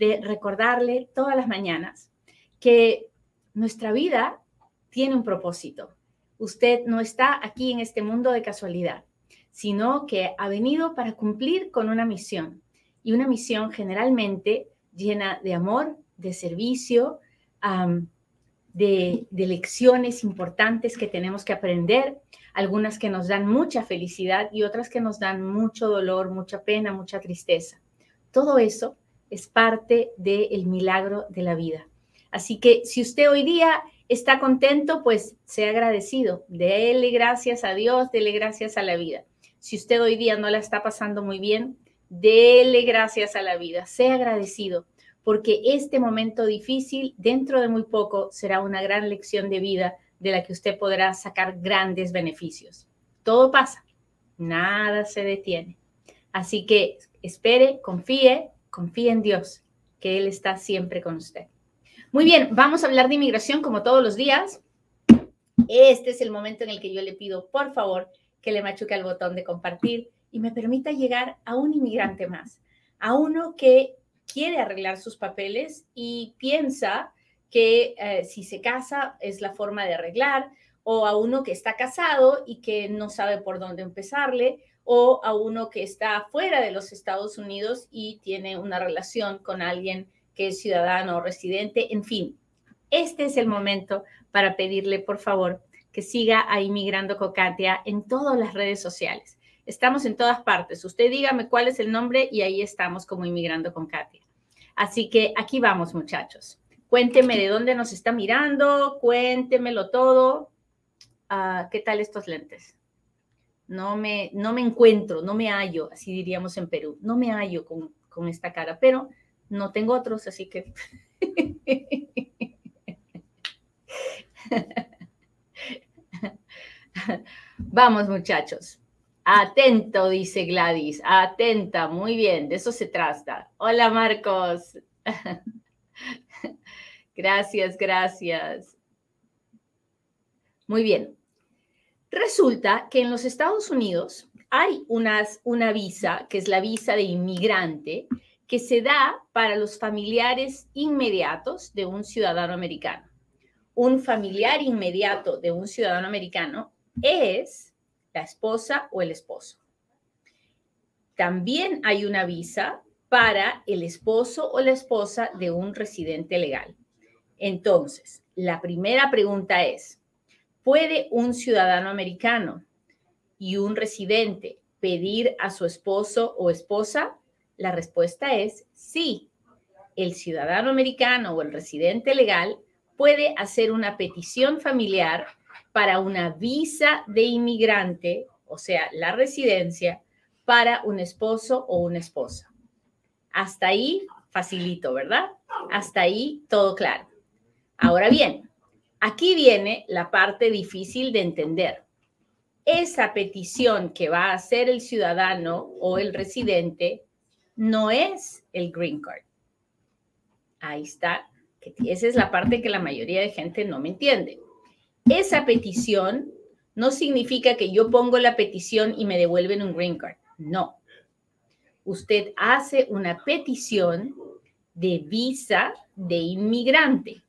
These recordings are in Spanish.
de recordarle todas las mañanas que nuestra vida tiene un propósito. Usted no está aquí en este mundo de casualidad, sino que ha venido para cumplir con una misión. Y una misión generalmente llena de amor, de servicio, de, lecciones importantes que tenemos que aprender, algunas que nos dan mucha felicidad y otras que nos dan mucho dolor, mucha pena, mucha tristeza. Todo eso es parte del milagro de la vida. Así que si usted hoy día está contento, pues sea agradecido, dele gracias a Dios, dele gracias a la vida. Si usted hoy día no la está pasando muy bien, dele gracias a la vida, sea agradecido, porque este momento difícil dentro de muy poco será una gran lección de vida de la que usted podrá sacar grandes beneficios. Todo pasa, nada se detiene. Así que espere, confíe, confíe en Dios, que Él está siempre con usted. Muy bien, vamos a hablar de inmigración como todos los días. Este es el momento en el que yo le pido, por favor, que le machuque al botón de compartir y me permita llegar a un inmigrante más, a uno que quiere arreglar sus papeles y piensa que eh, si se casa es la forma de arreglar, o a uno que está casado y que no sabe por dónde empezarle, o a uno que está fuera de los Estados Unidos y tiene una relación con alguien que es ciudadano o residente, en fin. Este es el momento para pedirle, por favor, que siga a Inmigrando Cocatia en todas las redes sociales. Estamos en todas partes. Usted dígame cuál es el nombre y ahí estamos como Inmigrando con Katia. Así que aquí vamos, muchachos. Cuénteme de dónde nos está mirando, cuéntemelo todo. Ah, ¿Qué tal estos lentes? No me, no me encuentro, no me hallo, así diríamos en Perú, no me hallo con, con esta cara, pero no tengo otros, así que... Vamos muchachos. Atento, dice Gladys. Atenta, muy bien, de eso se trata. Hola Marcos. Gracias, gracias. Muy bien. Resulta que en los Estados Unidos hay una visa, que es la visa de inmigrante, que se da para los familiares inmediatos de un ciudadano americano. Un familiar inmediato de un ciudadano americano es la esposa o el esposo. También hay una visa para el esposo o la esposa de un residente legal. Entonces, la primera pregunta es, ¿Puede un ciudadano americano y un residente pedir a su esposo o esposa? La respuesta es sí. El ciudadano americano o el residente legal puede hacer una petición familiar para una visa de inmigrante, o sea, la residencia, para un esposo o una esposa. Hasta ahí, facilito, ¿verdad? Hasta ahí, todo claro. Ahora bien, Aquí viene la parte difícil de entender. Esa petición que va a hacer el ciudadano o el residente no es el green card. Ahí está. Esa es la parte que la mayoría de gente no me entiende. Esa petición no significa que yo pongo la petición y me devuelven un green card. No. Usted hace una petición de visa de inmigrante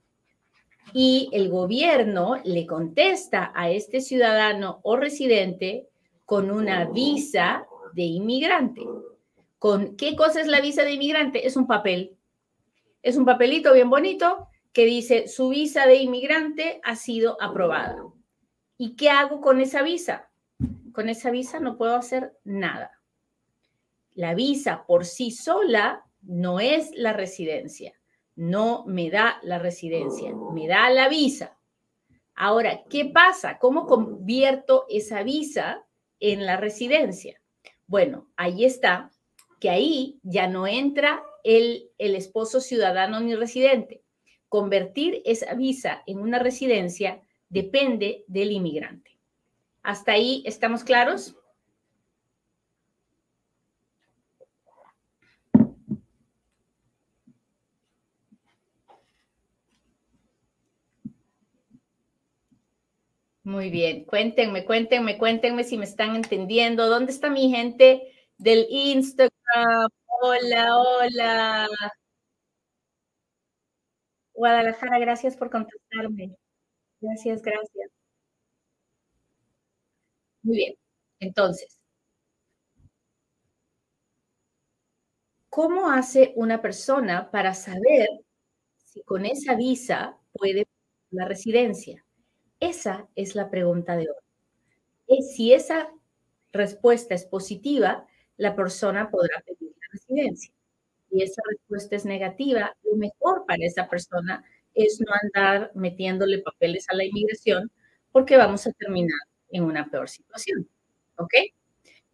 y el gobierno le contesta a este ciudadano o residente con una visa de inmigrante. ¿Con qué cosa es la visa de inmigrante? Es un papel. Es un papelito bien bonito que dice su visa de inmigrante ha sido aprobada. ¿Y qué hago con esa visa? Con esa visa no puedo hacer nada. La visa por sí sola no es la residencia no me da la residencia, me da la visa. Ahora, ¿qué pasa? ¿Cómo convierto esa visa en la residencia? Bueno, ahí está, que ahí ya no entra el, el esposo ciudadano ni residente. Convertir esa visa en una residencia depende del inmigrante. ¿Hasta ahí estamos claros? Muy bien, cuéntenme, cuéntenme, cuéntenme si me están entendiendo. ¿Dónde está mi gente del Instagram? Hola, hola. Guadalajara, gracias por contestarme. Gracias, gracias. Muy bien, entonces, ¿cómo hace una persona para saber si con esa visa puede la residencia? Esa es la pregunta de hoy. Si esa respuesta es positiva, la persona podrá pedir la residencia. Si esa respuesta es negativa, lo mejor para esa persona es no andar metiéndole papeles a la inmigración porque vamos a terminar en una peor situación. ¿Ok?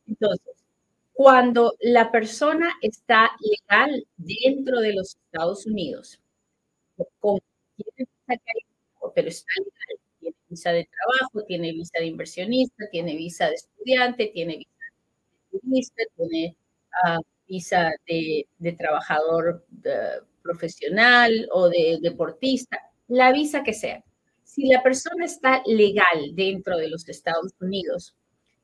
Entonces, cuando la persona está legal dentro de los Estados Unidos, pero está legal visa de trabajo, tiene visa de inversionista, tiene visa de estudiante, tiene visa de turista, tiene uh, visa de, de trabajador de, profesional o de deportista, la visa que sea. Si la persona está legal dentro de los Estados Unidos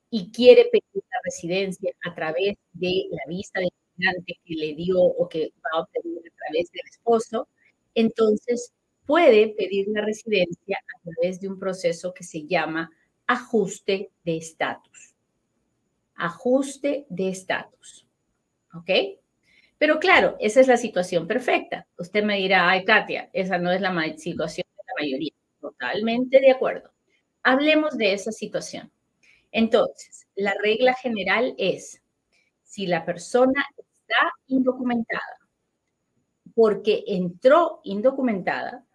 y quiere pedir la residencia a través de la visa de inmigrante que le dio o que va a obtener a través del esposo, entonces puede pedir la residencia a través de un proceso que se llama ajuste de estatus. Ajuste de estatus. ¿Ok? Pero claro, esa es la situación perfecta. Usted me dirá, ay, Katia, esa no es la situación de la mayoría. Totalmente de acuerdo. Hablemos de esa situación. Entonces, la regla general es, si la persona está indocumentada, porque entró indocumentada,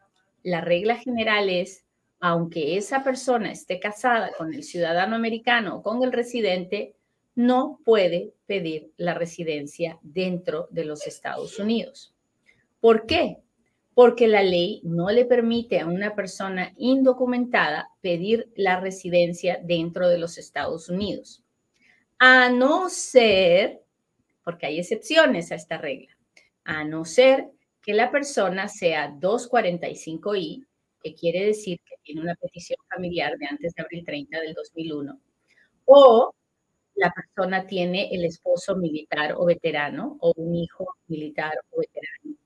la regla general es, aunque esa persona esté casada con el ciudadano americano o con el residente, no puede pedir la residencia dentro de los Estados Unidos. ¿Por qué? Porque la ley no le permite a una persona indocumentada pedir la residencia dentro de los Estados Unidos. A no ser, porque hay excepciones a esta regla, a no ser que la persona sea 245I, que quiere decir que tiene una petición familiar de antes de abril 30 del 2001, o la persona tiene el esposo militar o veterano o un hijo militar o veterano.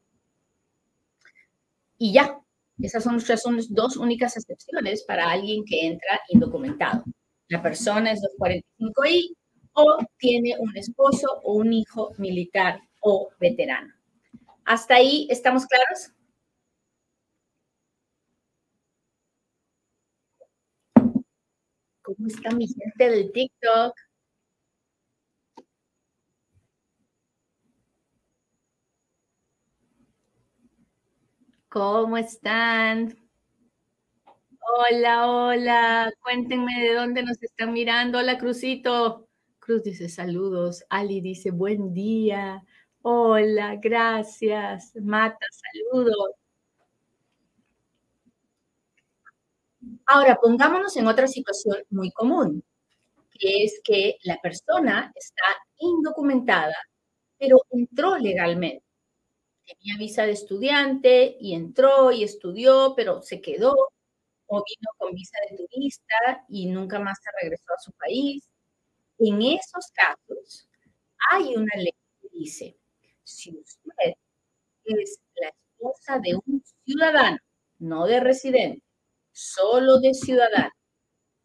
Y ya, esas son, son las dos únicas excepciones para alguien que entra indocumentado. La persona es 245I o tiene un esposo o un hijo militar o veterano. ¿Hasta ahí estamos claros? ¿Cómo está mi gente del TikTok? ¿Cómo están? Hola, hola. Cuéntenme de dónde nos están mirando. Hola, Crucito. Cruz dice saludos. Ali dice buen día. Hola, gracias. Mata, saludos. Ahora, pongámonos en otra situación muy común, que es que la persona está indocumentada, pero entró legalmente. Tenía visa de estudiante y entró y estudió, pero se quedó o vino con visa de turista y nunca más se regresó a su país. En esos casos, hay una ley que dice si usted es la esposa de un ciudadano, no de residente, solo de ciudadano,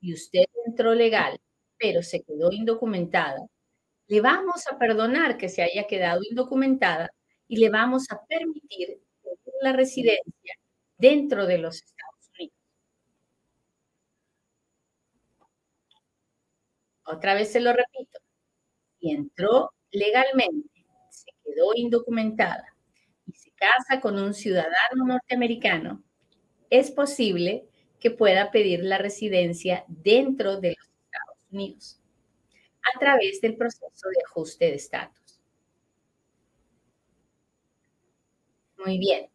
y usted entró legal, pero se quedó indocumentada, le vamos a perdonar que se haya quedado indocumentada y le vamos a permitir la residencia dentro de los Estados Unidos. Otra vez se lo repito. Si entró legalmente quedó indocumentada y se casa con un ciudadano norteamericano, es posible que pueda pedir la residencia dentro de los Estados Unidos a través del proceso de ajuste de estatus. Muy bien.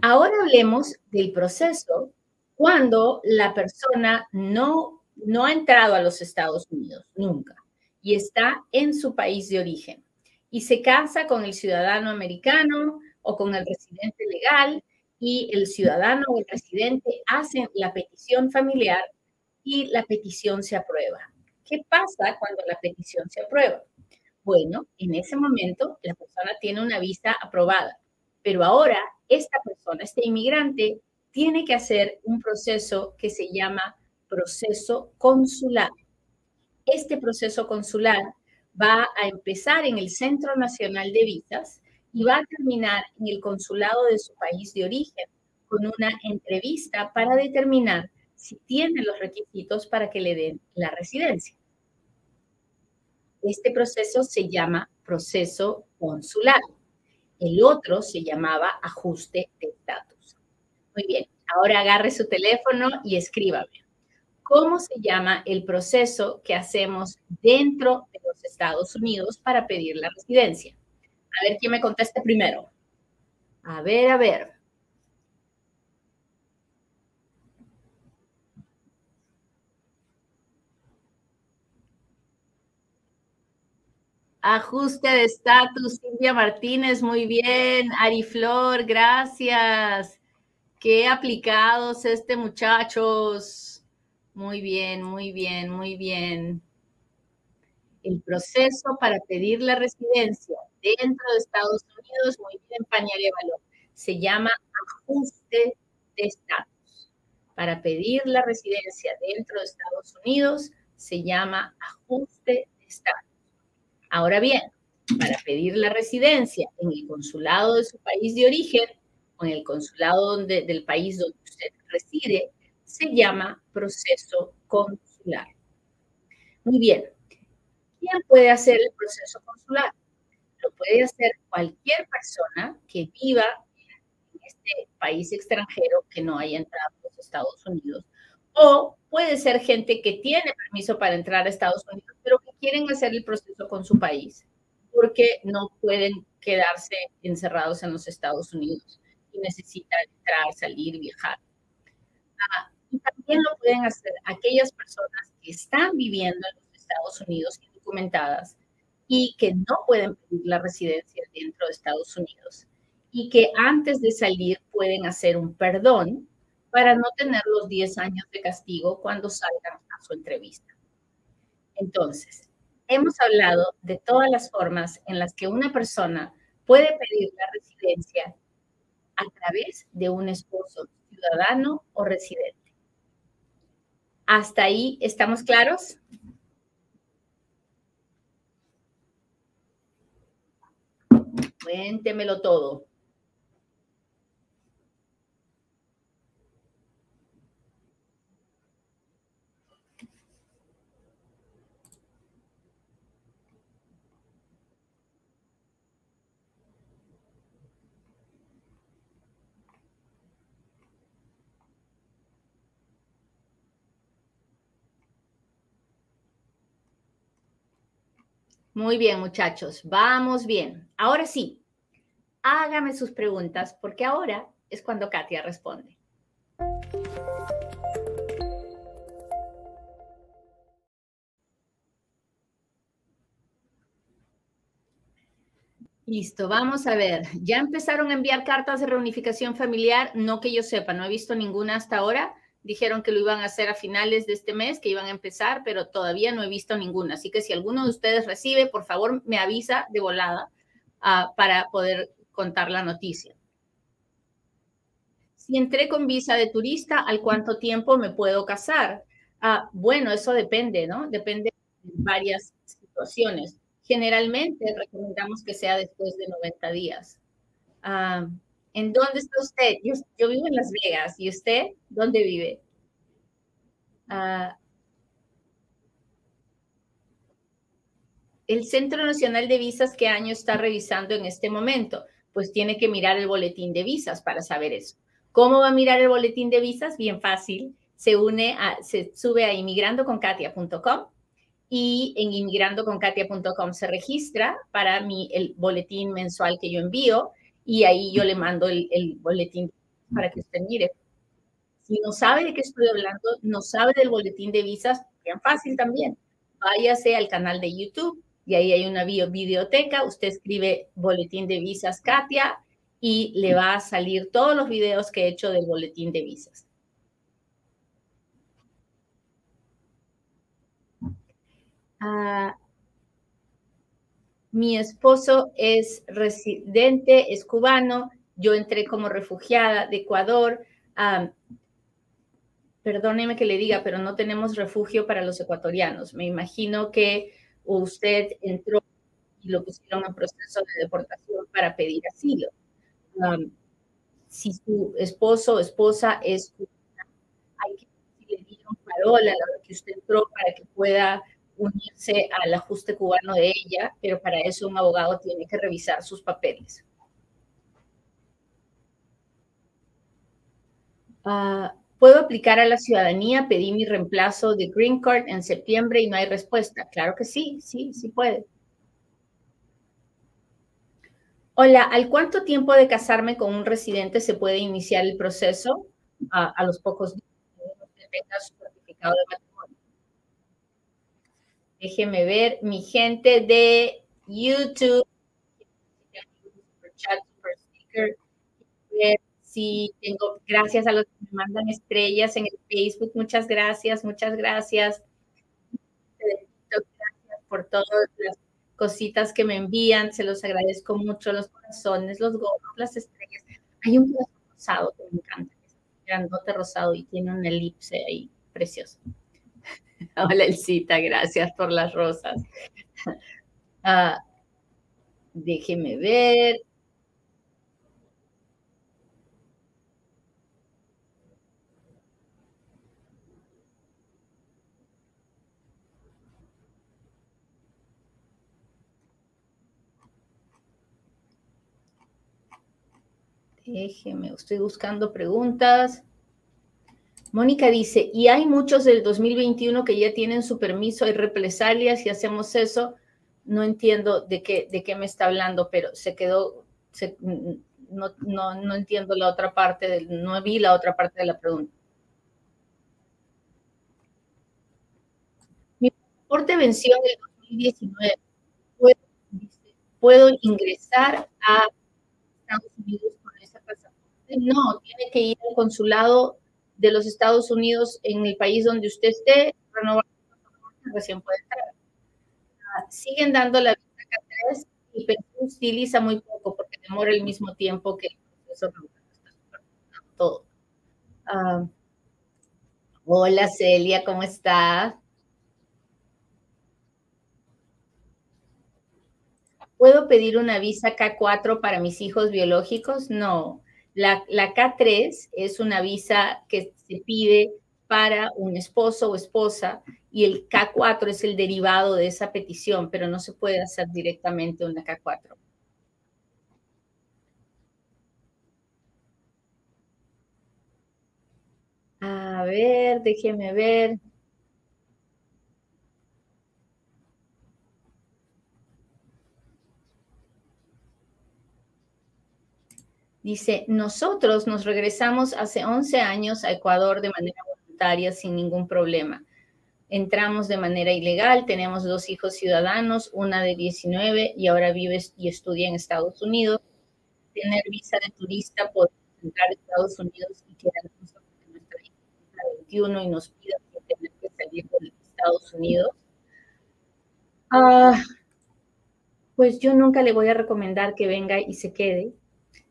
Ahora hablemos del proceso cuando la persona no, no ha entrado a los Estados Unidos, nunca, y está en su país de origen, y se casa con el ciudadano americano o con el residente legal, y el ciudadano o el residente hacen la petición familiar y la petición se aprueba. ¿Qué pasa cuando la petición se aprueba? Bueno, en ese momento la persona tiene una visa aprobada, pero ahora esta persona, este inmigrante, tiene que hacer un proceso que se llama proceso consular. Este proceso consular va a empezar en el Centro Nacional de Visas y va a terminar en el consulado de su país de origen con una entrevista para determinar si tiene los requisitos para que le den la residencia. Este proceso se llama proceso consular. El otro se llamaba ajuste de estatus. Muy bien, ahora agarre su teléfono y escríbame. ¿Cómo se llama el proceso que hacemos dentro de los Estados Unidos para pedir la residencia? A ver quién me conteste primero. A ver, a ver. Ajuste de estatus, Silvia Martínez, muy bien. Ariflor, gracias. Qué aplicados este muchachos. Muy bien, muy bien, muy bien. El proceso para pedir la residencia dentro de Estados Unidos, muy bien, Pañarevalo, se llama ajuste de estatus. Para pedir la residencia dentro de Estados Unidos, se llama ajuste de estatus. Ahora bien, para pedir la residencia en el consulado de su país de origen o en el consulado del país donde usted reside, se llama proceso consular. Muy bien. ¿Quién puede hacer el proceso consular? Lo puede hacer cualquier persona que viva en este país extranjero que no haya entrado a los Estados Unidos o puede ser gente que tiene permiso para entrar a Estados Unidos, pero que quieren hacer el proceso con su país, porque no pueden quedarse encerrados en los Estados Unidos y necesitan entrar, salir, viajar. Ah, y también lo pueden hacer aquellas personas que están viviendo en los Estados Unidos indocumentadas y que no pueden pedir la residencia dentro de Estados Unidos y que antes de salir pueden hacer un perdón para no tener los 10 años de castigo cuando salgan a su entrevista. Entonces, hemos hablado de todas las formas en las que una persona puede pedir la residencia a través de un esposo ciudadano o residente. ¿Hasta ahí estamos claros? Cuéntemelo todo. Muy bien, muchachos, vamos bien. Ahora sí, hágame sus preguntas porque ahora es cuando Katia responde. Listo, vamos a ver. ¿Ya empezaron a enviar cartas de reunificación familiar? No que yo sepa, no he visto ninguna hasta ahora dijeron que lo iban a hacer a finales de este mes, que iban a empezar, pero todavía no he visto ninguna. Así que si alguno de ustedes recibe, por favor, me avisa de volada ah, para poder contar la noticia. Si entré con visa de turista, ¿al cuánto tiempo me puedo casar? Ah, bueno, eso depende, ¿no? Depende de varias situaciones. Generalmente recomendamos que sea después de 90 días. Ah, ¿En dónde está usted? Yo, vivo en Las Vegas. ¿Y usted dónde vive? Ah, el Centro Nacional de Visas, ¿qué año está revisando en este momento? Pues tiene que mirar el boletín de visas para saber eso. ¿Cómo va a mirar el boletín de visas? Bien fácil. Se une a, se sube a inmigrandoconkatia.com y en inmigrandoconkatia.com se registra para mi, el boletín mensual que yo envío y ahí yo le mando el, el boletín para que usted mire. Si no sabe de qué estoy hablando, no sabe del boletín de visas, bien fácil también. Váyase al canal de YouTube y ahí hay una videoteca. Usted escribe boletín de visas Katia y le va a salir todos los videos que he hecho del boletín de visas. Ah, mi esposo es residente, es cubano. Yo entré como refugiada de Ecuador. Perdóneme que le diga, pero no tenemos refugio para los ecuatorianos. Me imagino que usted entró y lo pusieron en proceso de deportación para pedir asilo. si su esposo o esposa es hay que le dieron parola a la hora que usted entró para que pueda unirse al ajuste cubano de ella, pero para eso un abogado tiene que revisar sus papeles. Ah, Puedo aplicar a la ciudadanía, pedí mi reemplazo de Green Card en septiembre y no hay respuesta. Claro que sí, sí, sí puede. Hola, ¿al cuánto tiempo de casarme con un residente se puede iniciar el proceso? A, los pocos días que su certificado de matrimonio. Déjeme ver, mi gente de YouTube, Sí, tengo, gracias a los que me mandan estrellas en el Facebook, muchas gracias, muchas gracias. Gracias por todas las cositas que me envían, se los agradezco mucho, los corazones, los gorros, las estrellas. Hay un rosado que me encanta, es grandote rosado y tiene una elipse ahí, precioso. Hola Elcita, gracias por las rosas. Uh, déjeme ver. Déjeme, estoy buscando preguntas. Mónica dice, y hay muchos del 2021 que ya tienen su permiso, hay represalias si hacemos eso. No entiendo de qué, de qué me está hablando, pero se quedó, no, no, no, entiendo la otra parte, no vi la otra parte de la pregunta. Mi pasaporte venció en el 2019. ¿Puedo, ¿Puedo ingresar a Estados Unidos no, tiene que ir al consulado de los Estados Unidos en el país donde usted esté, renovar recién puede entrar. Ah, siguen dando la visa K3 y Perú utiliza muy poco porque demora el mismo tiempo que el proceso todo. Ah, hola Celia, ¿cómo estás? ¿Puedo pedir una visa K4 para mis hijos biológicos? No. La, K3 es una visa que se pide para un esposo o esposa y el K4 es el derivado de esa petición, pero no se puede hacer directamente una K4. A ver, déjeme ver. Dice, nosotros nos regresamos hace 11 años a Ecuador de manera voluntaria sin ningún problema. Entramos de manera ilegal, tenemos dos hijos ciudadanos, una de 19 y ahora vive y estudia en Estados Unidos. Tener visa de turista, poder entrar a Estados Unidos y quedarnos en nuestra hija 21 y nos pida que tener que salir de Estados Unidos. Ah, pues yo nunca le voy a recomendar que venga y se quede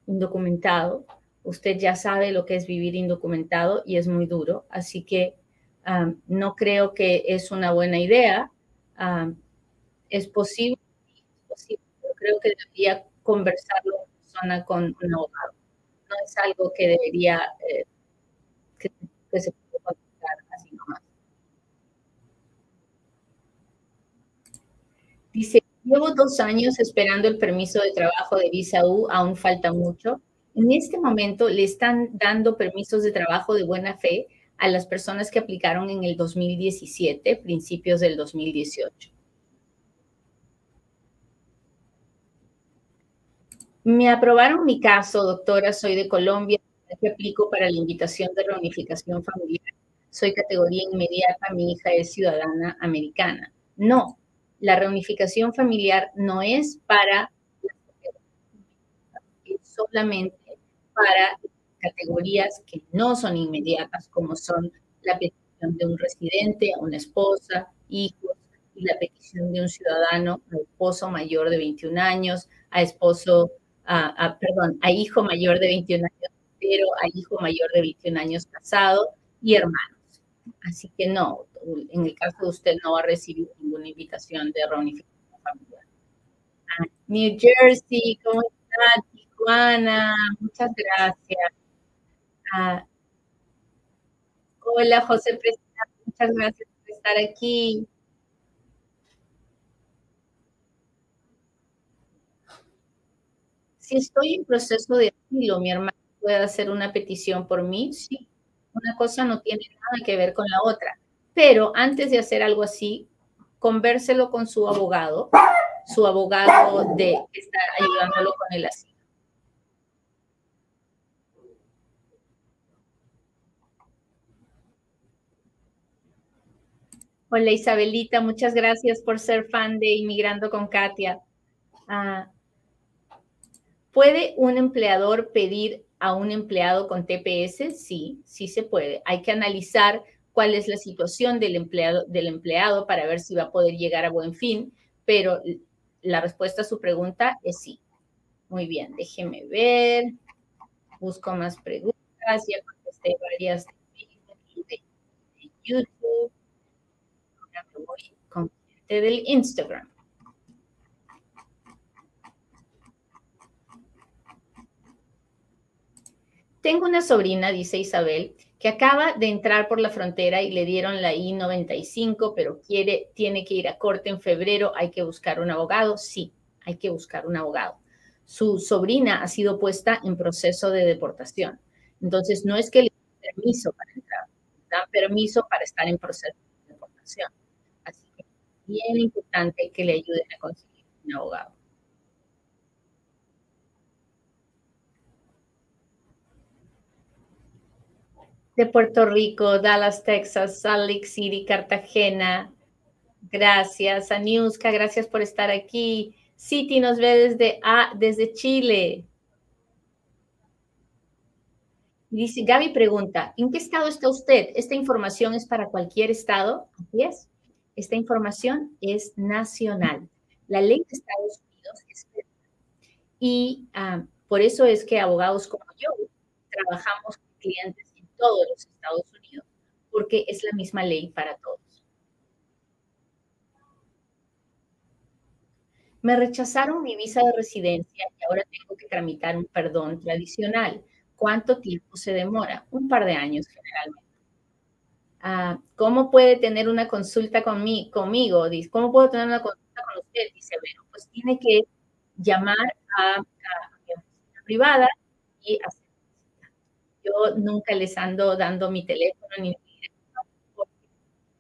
indocumentado. Usted ya sabe lo que es vivir indocumentado y es muy duro, así que no creo que es una buena idea. es posible, pero creo que debería conversarlo en persona con un abogado. No es algo que debería, eh, que, se contestar así nomás. Dice, Llevo dos años esperando el permiso de trabajo de visa U, aún falta mucho. En este momento le están dando permisos de trabajo de buena fe a las personas que aplicaron en el 2017, principios del 2018. Me aprobaron mi caso, doctora, soy de Colombia, aplico para la invitación de reunificación familiar. Soy categoría inmediata, mi hija es ciudadana americana. No, la reunificación familiar no es para es solamente para categorías que no son inmediatas, como son la petición de un residente, a una esposa, hijos, y la petición de un ciudadano a esposo mayor de 21 años, a esposo, a, perdón, a hijo mayor de 21 años, pero a hijo mayor de 21 años casado y hermanos. Así que no, en el caso de usted no va a recibir ninguna invitación de reunificación familiar. Ah, New Jersey, ¿cómo está? Tijuana, muchas gracias. Ah, hola, José Presidente, muchas gracias por estar aquí. Si estoy en proceso de asilo, mi hermano puede hacer una petición por mí, sí. Una cosa no tiene nada que ver con la otra. Pero antes de hacer algo así, convérselo con su abogado, su abogado de está ayudándolo con el asilo. Hola Isabelita, muchas gracias por ser fan de Inmigrando con Katia. Ah, ¿Puede un empleador pedir a un empleado con TPS? Sí, sí se puede. Hay que analizar cuál es la situación del empleado, del empleado para ver si va a poder llegar a buen fin, pero la respuesta a su pregunta es sí. Muy bien, déjeme ver. Busco más preguntas. Ya contesté varias de, YouTube. Ahora me voy con del Instagram. Tengo una sobrina, dice Isabel, que acaba de entrar por la frontera y le dieron la I-95, pero quiere, tiene que ir a corte en febrero. ¿Hay que buscar un abogado? Sí, hay que buscar un abogado. Su sobrina ha sido puesta en proceso de deportación. Entonces, no es que le den permiso para entrar, dan permiso para estar en proceso de deportación. Así que es bien importante que le ayuden a conseguir un abogado. Puerto Rico, Dallas, Texas, Salt Lake City, Cartagena. Gracias, Aniuska, gracias por estar aquí. City nos ve desde, ah, desde Chile. Dice, Gaby pregunta, ¿en qué estado está usted? ¿Esta información es para cualquier estado? Así es. Esta información es nacional. La ley de Estados Unidos es y ah, por eso es que abogados como yo trabajamos con clientes todos los Estados Unidos, porque es la misma ley para todos. Me rechazaron mi visa de residencia y ahora tengo que tramitar un perdón tradicional. ¿Cuánto tiempo se demora? Un par de años generalmente. Ah, ¿Cómo puede tener una consulta conmigo? Dice, ¿cómo puedo tener una consulta con usted? Dice, bueno, pues tiene que llamar a, a mi oficina privada y hacer yo nunca les ando dando mi teléfono ni porque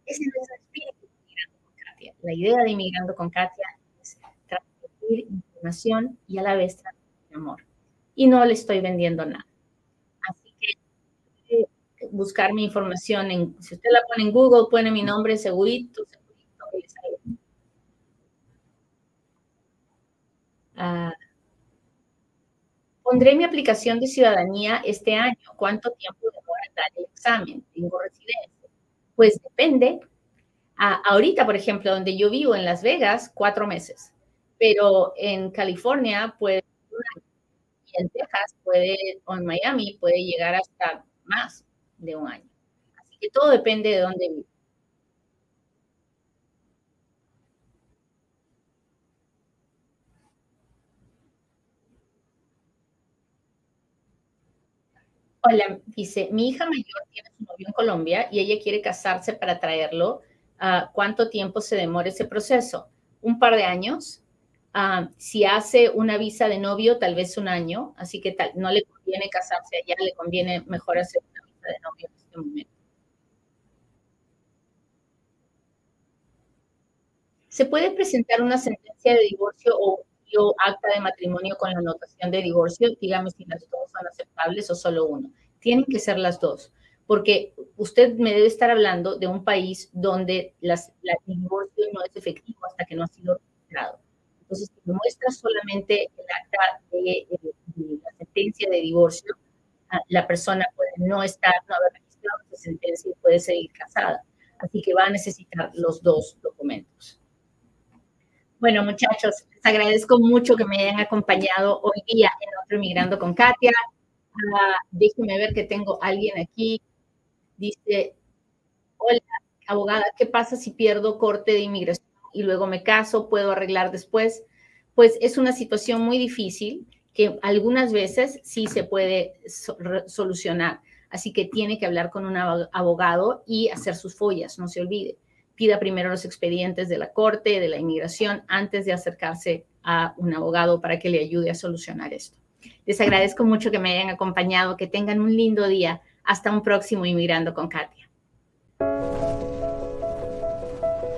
ese es el espíritu de Inmigrando con Katia. La idea de Inmigrando con Katia es transmitir información y a la vez transmitir amor. Y no le estoy vendiendo nada. Así que eh, buscar mi información, en, si usted la pone en Google, pone mi nombre segurito, segurito que le sale. Ah, Pondré mi aplicación de ciudadanía este año. ¿Cuánto tiempo demora dar el examen? ¿Tengo residencia? Pues depende. ahorita, por ejemplo, donde yo vivo en Las Vegas, cuatro meses. Pero en California puede y en Texas puede, o en Miami puede llegar hasta más de un año. Así que todo depende de dónde vivo. Hola, dice, mi hija mayor tiene su novio en Colombia y ella quiere casarse para traerlo. Ah, ¿Cuánto tiempo se demora ese proceso? Un par de años. Ah, si hace una visa de novio, tal vez un año, así que tal, no le conviene casarse allá, le conviene mejor hacer una visa de novio en este momento. ¿Se puede presentar una sentencia de divorcio o acta de matrimonio con la anotación de divorcio, dígame si las dos son aceptables o solo uno. Tienen que ser las dos, porque usted me debe estar hablando de un país donde las, la, el divorcio no es efectivo hasta que no ha sido registrado. Entonces, si muestra solamente el acta de, la sentencia de divorcio, ah, la persona puede no estar, no haber registrado esa sentencia y puede seguir casada. Así que va a necesitar los dos documentos. Bueno, muchachos, les agradezco mucho que me hayan acompañado hoy día en otro Migrando con Katia. Uh, déjenme ver que tengo alguien aquí. Dice, hola, abogada, ¿qué pasa si pierdo corte de inmigración y luego me caso? ¿Puedo arreglar después? Pues es una situación muy difícil que algunas veces sí se puede solucionar. Así que tiene que hablar con un abogado y hacer sus follas, no se olvide pida primero los expedientes de la corte, de la inmigración, antes de acercarse a un abogado para que le ayude a solucionar esto. Les agradezco mucho que me hayan acompañado, que tengan un lindo día. Hasta un próximo Inmigrando con Katia.